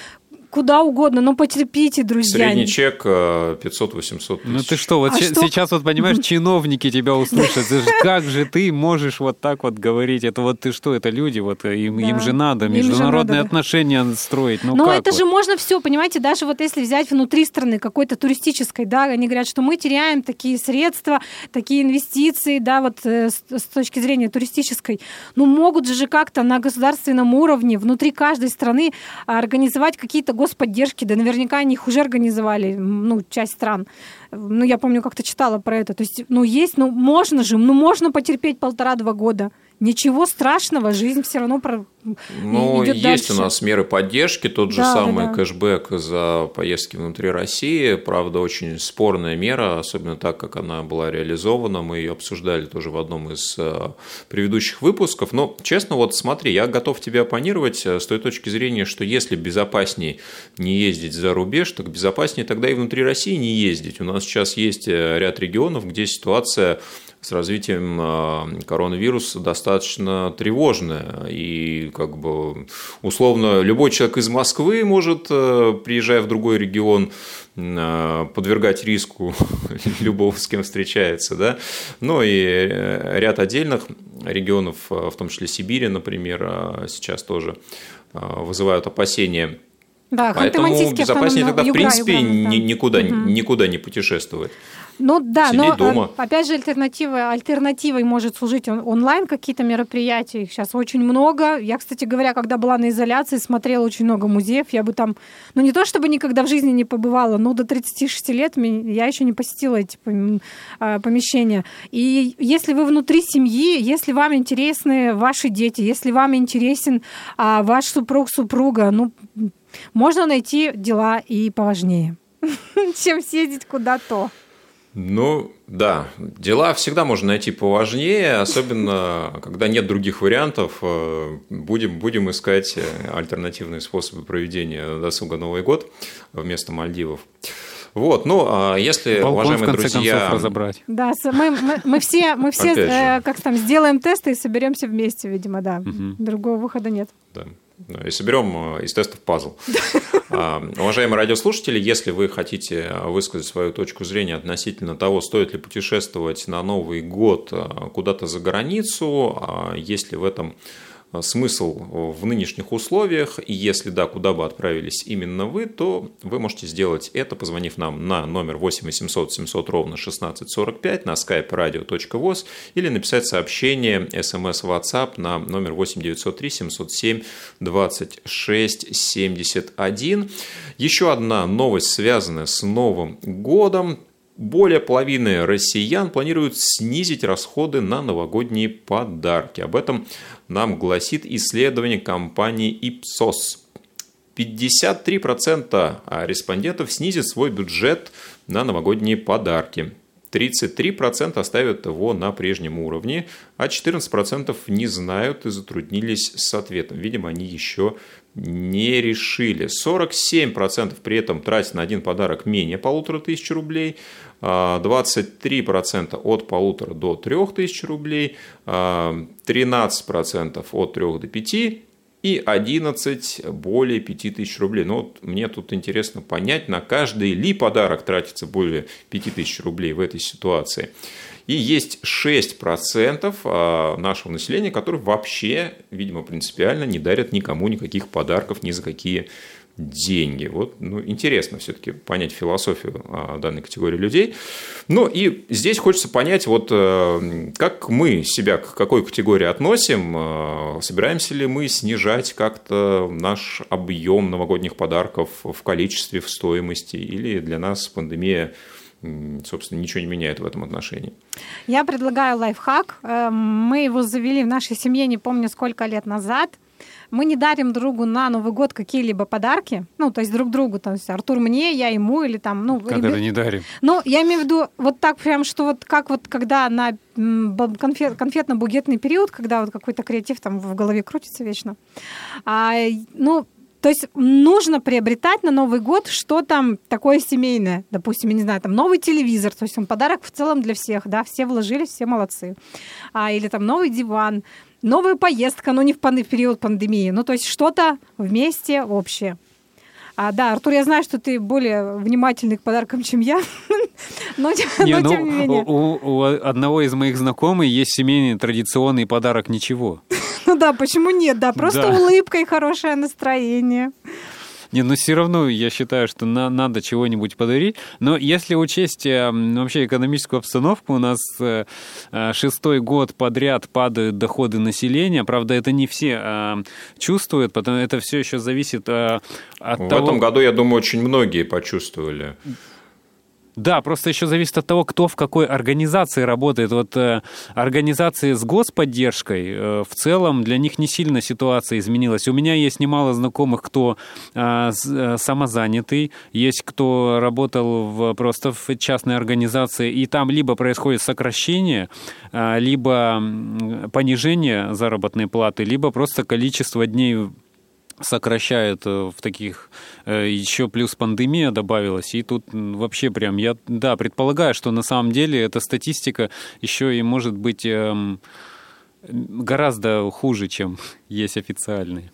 куда угодно, но потерпите, друзья. Средний чек 500-800 э, тысяч. Ну ты что, вот а че- что? сейчас вот, понимаешь, чиновники тебя услышат. Как же ты можешь вот так вот говорить? Это вот ты что, это люди, вот э, им, да. им же надо международные же надо, отношения строить. Ну, но это вот? же можно все, понимаете, даже вот если взять внутри страны какой-то туристической, да, они говорят, что мы теряем такие средства, такие инвестиции, да, вот э, с, с точки зрения туристической. Ну могут же как-то на государственном уровне внутри каждой страны организовать какие-то господдержки, да наверняка они их уже организовали, ну, часть стран. Ну, я помню, как-то читала про это. То есть, ну, есть, ну, можно же, ну, можно потерпеть полтора-два года. Ничего страшного, жизнь все равно про... Ну, идет есть дальше. у нас меры поддержки, тот же Да, да, самый да. кэшбэк за поездки внутри России. Правда, очень спорная мера, особенно так, как она была реализована. Мы ее обсуждали тоже в одном из э, предыдущих выпусков. Но, честно, вот смотри, я готов тебе оппонировать э, с той точки зрения, что если безопаснее не ездить за рубеж, так безопаснее тогда и внутри России не ездить. У нас сейчас есть э, ряд регионов, где ситуация с развитием э, коронавируса достаточно тревожная. И как бы условно любой человек из Москвы может, э, приезжая в другой регион, э, подвергать риску любого, с кем встречается. Да? Но и э, ряд отдельных регионов, э, в том числе Сибири, например, сейчас тоже вызывают опасения. Да, Поэтому безопаснее тогда, в принципе, Югра, да. ни- никуда, Мгм. никуда не путешествовать. Ну да, Сидеть но дома. э, опять же альтернатива, альтернативой может служить он- онлайн какие-то мероприятия. Их сейчас очень много. Я, кстати говоря, когда была на изоляции, смотрела очень много музеев. Я бы там, ну не то чтобы никогда в жизни не побывала, но до 36 лет я еще не посетила эти э, помещения. И если вы внутри семьи, если вам интересны ваши дети, если вам интересен а, ваш супруг, супруга, ну можно найти дела и поважнее, чем съездить куда-то. Ну, да, дела всегда можно найти поважнее, особенно когда нет других вариантов. э, Будем, будем искать э, альтернативные способы проведения досуга Новый год вместо Мальдивов. Вот, ну, а если, Балкон, в уважаемые конце друзья, концов, разобрать. Да, мы, мы, мы все, мы все э, как там, сделаем тесты и соберемся вместе, видимо, да. Мгм. Другого выхода нет. Да. Ну, И соберем э, из тестов пазл. А, Уважаемые радиослушатели, если вы хотите высказать свою точку зрения относительно того, стоит ли путешествовать на Новый год э, куда-то за границу, а есть ли в этом смысл в нынешних условиях, и если да, куда бы отправились именно вы, то вы можете сделать это, позвонив нам на номер 8 800 700 ровно 1645 на skype radio.voz или написать сообщение смс WhatsApp на номер 8 903 707 26 71. Еще одна новость, связанная с Новым годом. Более половины россиян планируют снизить расходы на новогодние подарки. Об этом нам гласит исследование компании Ipsos. 53% респондентов снизят свой бюджет на новогодние подарки. 33% оставят его на прежнем уровне, а 14% не знают и затруднились с ответом. Видимо, они еще не решили. 47% при этом тратят на один подарок менее полутора тысяч рублей, а 23% от полутора до трех тысяч рублей, а 13% от 3 до 5 и 11 более 5000 рублей. Ну, вот мне тут интересно понять, на каждый ли подарок тратится более 5000 рублей в этой ситуации. И есть 6% а, нашего населения, которые вообще, видимо, принципиально не дарят никому никаких подарков ни за какие деньги. Вот, ну, интересно все-таки понять философию а, данной категории людей. Ну, и здесь хочется понять, вот э, как мы себя к какой категории относим, э, собираемся ли мы снижать как-то наш объем новогодних подарков в количестве, в стоимости, или для нас пандемия, собственно, ничего не меняет в этом отношении. Я предлагаю лайфхак. Э, Мы его завели в нашей семье, не помню сколько лет назад. Мы не дарим другу на Новый год какие-либо подарки. Ну, то есть друг другу, то есть Артур мне, я ему, или там, ну, Как ребя- это не дарим? Ну, я имею в виду вот так прям, что вот как вот когда на конфет, конфетно-бугетный период, когда вот какой-то креатив там в голове крутится вечно. А, ну, то есть нужно приобретать на Новый год что-то такое семейное. Допустим, я не знаю, там новый телевизор. То есть он подарок в целом для всех, да, все вложились, все молодцы. А, или там новый диван, новая поездка, но не в, пан- в период пандемии. Ну, то есть что-то вместе общее. А, да, Артур, я знаю, что ты более внимательный к подаркам, чем я, но, Не, но ну, тем не менее. у, у одного из моих знакомых есть семейный традиционный подарок ничего. Ну да, почему нет? Да, просто Да. улыбка и хорошее настроение. Не, но все равно я считаю, что на, надо чего-нибудь подарить. Но если учесть э, вообще экономическую обстановку, у нас э, э, шестой год подряд падают доходы населения. Правда, это не все э, чувствуют, потому это все еще зависит э, от В того... этом году, я думаю, очень многие почувствовали. Да, просто еще зависит от того, кто в какой организации работает. Вот э, организации с господдержкой, э, в целом для них не сильно ситуация изменилась. У меня есть немало знакомых, кто э, э, самозанятый, есть кто работал в, просто в частной организации, и там либо происходит сокращение, э, либо понижение заработной платы, либо просто количество дней сокращает э, в таких э, еще плюс пандемия добавилась и тут вообще прям я да предполагаю что на самом деле эта статистика еще и может быть эм, гораздо хуже чем есть официальные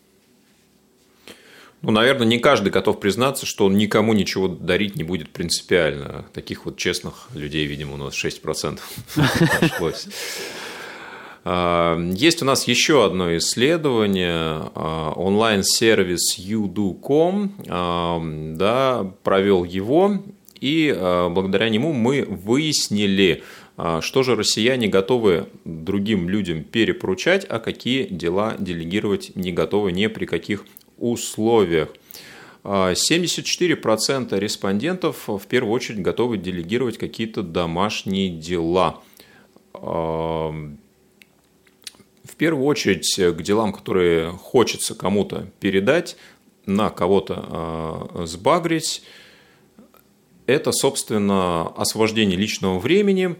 Ну, наверное, не каждый готов признаться, что он никому ничего дарить не будет принципиально. Таких вот честных людей, видимо, у нас 6% нашлось. А, Есть у нас еще одно исследование. А, Онлайн-сервис udo.com а, да, провел его, и а, благодаря нему мы выяснили, а, что же россияне готовы другим людям перепоручать, а какие дела делегировать не готовы ни при каких условиях. А, 74% респондентов в первую очередь готовы делегировать какие-то домашние дела. Первую очередь к делам, которые хочется кому-то передать, на кого-то а, сбагрить, это, собственно, освобождение личного времени.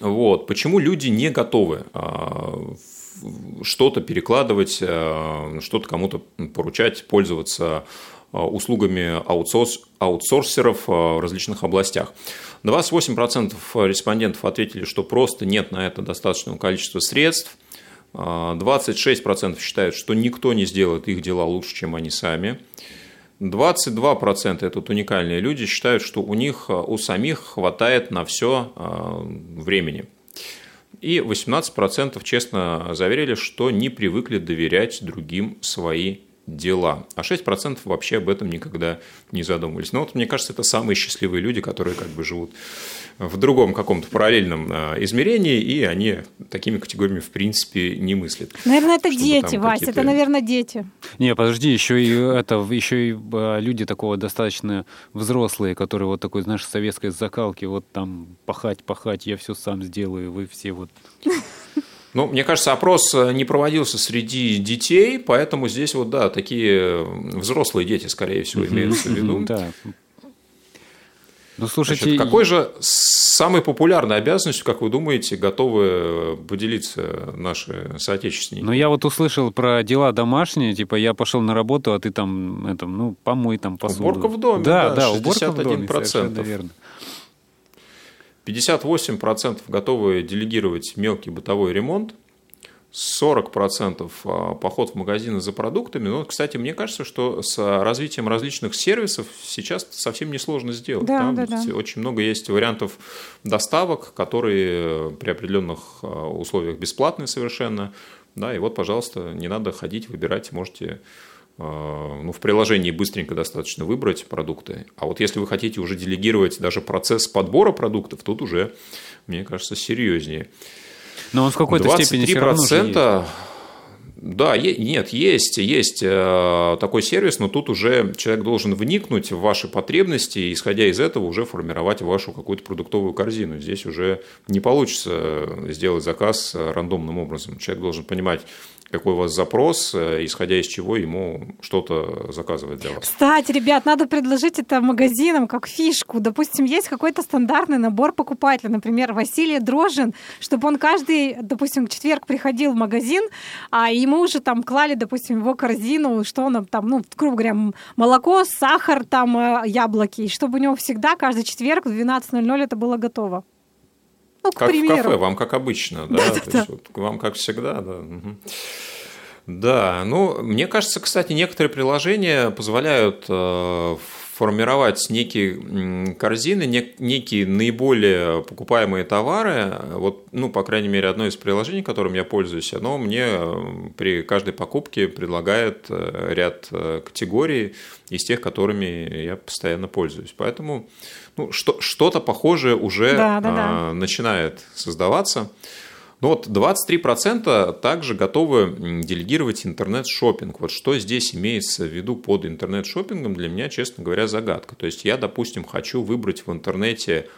Вот. Почему люди не готовы в- что-то перекладывать, а, что-то кому-то поручать, пользоваться а, услугами аутсорс, аутсорсеров а, в различных областях. 28% респондентов ответили, что просто нет на это достаточного количества средств. А, 26% считают, что никто не сделает их дела лучше, чем они сами. 22% это уникальные люди считают, что у них, а, у самих хватает на все времени. И 18% честно заверили, что не привыкли доверять другим свои дела. А 6% вообще об этом никогда не задумывались. Но вот мне кажется, это самые счастливые люди, которые как бы живут в другом каком-то параллельном а, измерении, и они такими категориями в принципе не мыслят. Наверное, это Чтобы дети, какие-то- это, наверное, дети. Не, подожди, еще и это, еще и э, люди такого достаточно взрослые, которые вот такой, знаешь, советской закалки, вот там пахать, пахать, я все сам сделаю, вы все вот. Ну, мне кажется, опрос э, не проводился среди детей, поэтому здесь вот, да, такие взрослые дети, скорее всего, имеются в виду. Да. Ну, слушайте, Значит, какой же самой популярной обязанностью, как вы думаете, готовы поделиться наши соотечественники? Ну, я вот услышал про дела домашние, типа, я пошел на работу, а ты там, это, ну, помой там посуду. Уборка в доме, Да, да, да, уборка в доме, 61%. совершенно верно. 58% готовы делегировать мелкий бытовой ремонт, 40% а, поход в магазины за продуктами. Но, кстати, мне кажется, что с развитием различных сервисов сейчас совсем несложно сделать. Да, Там да, да. Очень много есть вариантов доставок, которые при определенных а, условиях бесплатные совершенно. Да, и вот, пожалуйста, не надо ходить, выбирать, можете ну, в приложении быстренько достаточно выбрать продукты. А вот если вы хотите уже делегировать даже процесс подбора продуктов, тут уже, мне кажется, серьезнее. Но он в какой-то степени все равно же есть. 23%, да, е- нет, есть, есть э, такой сервис, но тут уже человек должен вникнуть в ваши потребности и, исходя из этого, уже формировать вашу какую-то продуктовую корзину. Здесь уже не получится сделать заказ э, рандомным образом. Человек должен понимать, какой у вас запрос, э, исходя из чего ему что-то заказывать для вас. Кстати, ребят, надо предложить это магазинам как фишку. Допустим, есть какой-то стандартный набор покупателя, например, Василий Дрожин, чтобы он каждый, допустим, четверг приходил в магазин, а ему уже там клали, допустим, его корзину, что он там, ну, грубо говоря, молоко, сахар, там, э, яблоки, и чтобы у него всегда каждый четверг в 12.00 это было готово. Ну, к Как в примеру. кафе, вам как обычно, да, Да-да-да. то есть вот вам как всегда, да. Да, ну, мне кажется, кстати, некоторые приложения позволяют э, формировать некие корзины, некие наиболее покупаемые товары. Вот, ну, по крайней мере, одно из приложений, которым я пользуюсь, оно мне э, при каждой покупке предлагает э, ряд категорий из тех, которыми я постоянно пользуюсь. Поэтому ну, что, что-то похожее уже да, да, да. начинает создаваться. Ну вот 23% также готовы делегировать интернет-шопинг. Вот что здесь имеется в виду под интернет-шопингом, для меня, честно говоря, загадка. То есть я, допустим, хочу выбрать в интернете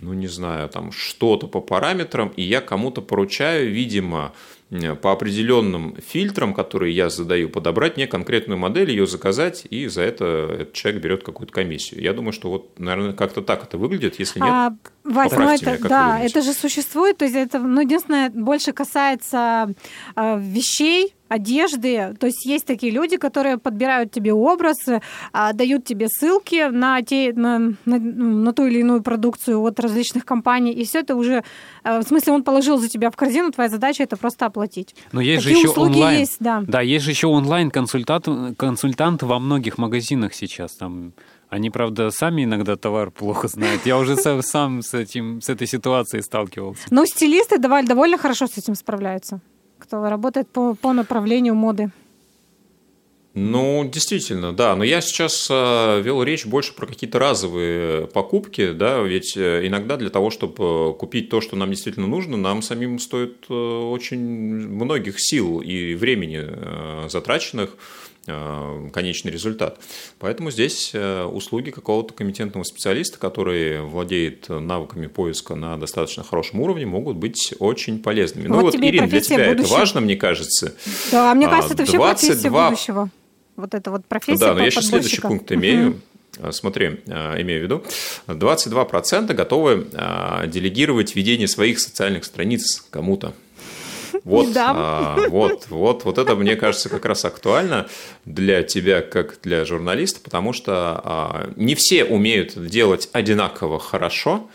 ну, не знаю, там что-то по параметрам, и я кому-то поручаю, видимо, по определенным фильтрам, которые я задаю, подобрать мне конкретную модель, ее заказать, и за это этот человек берет какую-то комиссию. Я думаю, что вот, наверное, как-то так это выглядит, если нет. А, Вась, ну это, меня, да, это же существует, то есть это, ну, единственное, больше касается э, вещей, одежды. То есть есть такие люди, которые подбирают тебе образ, а, дают тебе ссылки на, те, на, на, на ту или иную продукцию от различных компаний, и все это уже, а, в смысле, он положил за тебя в корзину, твоя задача это просто оплатить. Но есть такие же еще онлайн. Есть, да. да, есть же еще онлайн-консультант консультант во многих магазинах сейчас. Там они, правда, сами иногда товар плохо знают. Я уже сам, сам с, этим, с этой ситуацией сталкивался. Но стилисты довольно хорошо с этим справляются кто работает по, по направлению моды. Ну, действительно, да. Но я сейчас э, вел речь больше про какие-то разовые покупки, да, ведь э, иногда для того, чтобы купить то, что нам действительно нужно, нам самим стоит э, очень многих сил и времени затраченных Э, конечный результат. Поэтому здесь э, услуги какого-то комитентного специалиста, который владеет навыками поиска на достаточно хорошем уровне, могут быть очень полезными. Ну вот, вот Ирина, для тебя будущего. это важно, мне кажется. Да, мне кажется, это 22... все профессия будущего. Вот это вот профессия Да, но я сейчас следующий пункт имею. Угу. Смотри, имею в виду, 22% готовы делегировать ведение своих социальных страниц кому-то. Вот, а, вот, вот, вот это, мне кажется, как раз актуально для тебя, как для журналиста, потому что а, не все умеют делать одинаково хорошо,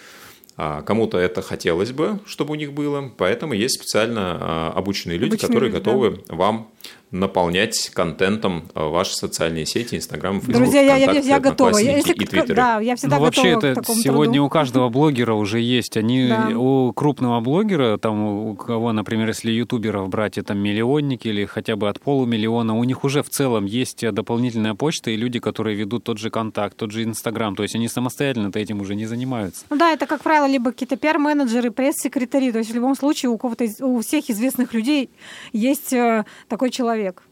а кому-то это хотелось бы, чтобы у них было, поэтому есть специально а, обученные люди, обученные которые люди, готовы да. вам наполнять контентом э, ваши социальные сети, Инстаграм, Фейсбук, Друзья, я, я, я готова. Я, если, и Твиттеры. Да, я всегда ну, вообще это сегодня труду. у каждого блогера уже есть. Они да. у крупного блогера, там у кого, например, если ютуберов брать, это миллионники или хотя бы от полумиллиона, у них уже в целом есть дополнительная почта и люди, которые ведут тот же контакт, тот же Инстаграм. То есть они самостоятельно этим уже не занимаются. Ну да, это, как правило, либо какие-то пиар-менеджеры, пресс-секретари. То есть в любом случае у кого-то, у всех известных людей есть э, такой человек человек.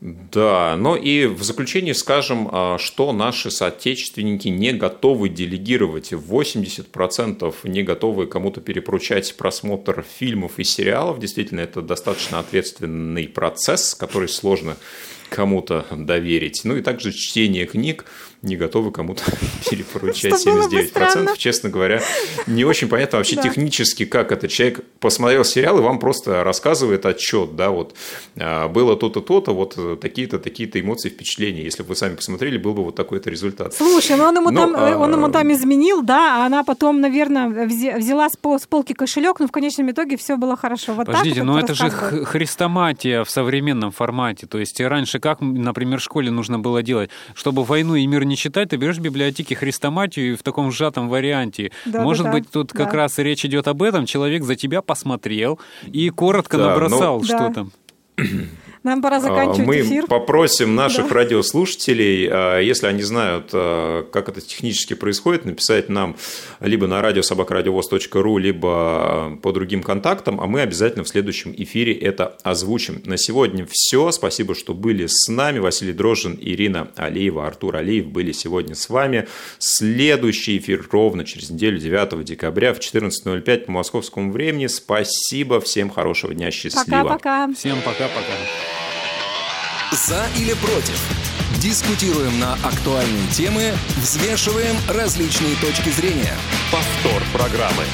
Да, но и в заключение скажем, а, что наши соотечественники не готовы делегировать. 80% не готовы кому-то перепоручать просмотр фильмов и сериалов. Действительно, это достаточно ответственный процесс, который сложно кому-то доверить. Ну и также чтение книг не готовы кому-то перепоручать 79%. Честно говоря, не очень понятно вообще технически, как этот человек посмотрел сериал и вам просто рассказывает отчет, да, вот а, было то-то, то-то, вот такие-то, такие-то эмоции, впечатления. Если бы вы сами посмотрели, был бы вот такой-то результат. Слушай, ну он ему, но, там, а... он ему там изменил, да, а она потом, наверное, взяла с полки кошелек, но в конечном итоге все было хорошо. Вот Подождите, так но это же хрестоматия в современном формате. То есть раньше как, например, в школе нужно было делать, чтобы войну и мир не читать, ты берешь в библиотеке хрестоматию в таком сжатом варианте. Да, Может да, быть, тут да. как раз речь идет об этом. Человек за тебя посмотрел и коротко да, набросал, но... что там. Нам пора заканчивать Мы эфир. попросим наших да. радиослушателей, а, если они знают, а, как это технически происходит, написать нам либо на радиособакрадиовоз.ру, либо по другим контактам, а мы обязательно в следующем эфире это озвучим. На сегодня все. Спасибо, что были с нами. Василий Дрожжин, Ирина Алиева, Артур Алиев были сегодня с вами. Следующий эфир ровно через неделю, 9 декабря в 14.05 по московскому времени. Спасибо. Всем хорошего дня. Счастливо. Пока-пока. Всем пока-пока. За или против? Дискутируем на актуальные темы, взвешиваем различные точки зрения. Повтор программы.